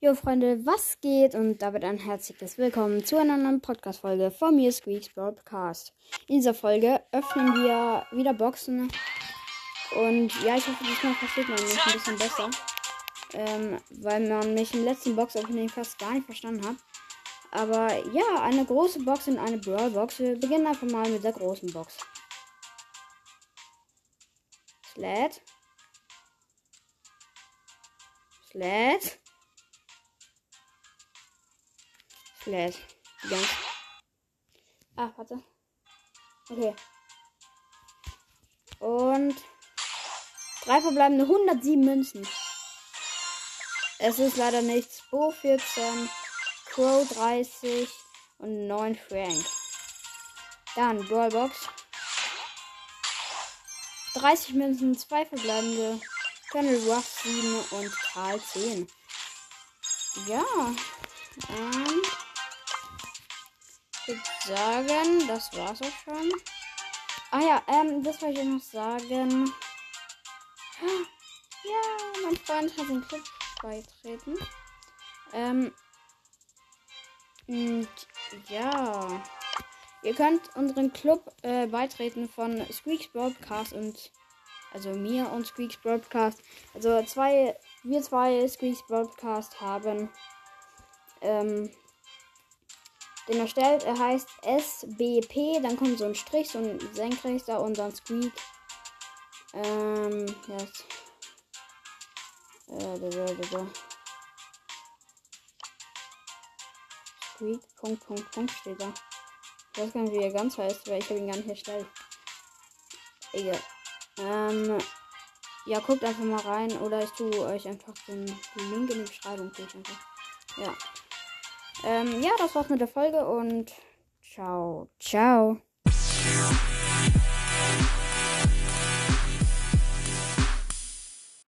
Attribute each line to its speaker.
Speaker 1: Jo Freunde, was geht? Und damit ein herzliches Willkommen zu einer neuen Podcast-Folge von mir, Squeaks Broadcast. In dieser Folge öffnen wir wieder Boxen. Und ja, ich hoffe, diesmal versteht man mich ein bisschen besser. Ähm, weil man mich im letzten Box-Opening fast gar nicht verstanden hat. Aber ja, eine große Box und eine Brawl-Box. Wir beginnen einfach mal mit der großen Box. Sled. Sled. Sled. Ganz. Ah, warte. Okay. Und drei verbleibende 107 Münzen. Es ist leider nichts. Bo 14, Crow 30 und 9 Frank. Dann Brawlbox. 30 Münzen, 2 verbleibende. Colonel Ruff 7 und Karl 10. Ja. Würde sagen, das war's auch schon. Ah ja, ähm, das wollte ich noch sagen. Ja, mein Freund hat den Club beitreten. Ähm, und ja. Ihr könnt unseren Club äh, beitreten von Squeaks Broadcast und also mir und Squeaks Broadcast. Also zwei, wir zwei Squeaks Broadcast haben ähm, den erstellt. Er heißt SBP, dann kommt so ein Strich, so ein senkrechter und dann Squeak. Ähm, jetzt. Äh, da, da, da, da. Squeak, Punkt, Punkt, Punkt steht da. Ich weiß gar nicht, wie er ganz heißt, weil ich habe ihn gar nicht erstellt. Egal. Ähm, ja, guckt einfach mal rein oder ich tue euch einfach den Link in die Beschreibung. Ich einfach. Ja. Ähm, ja, das war's mit der Folge und ciao, ciao.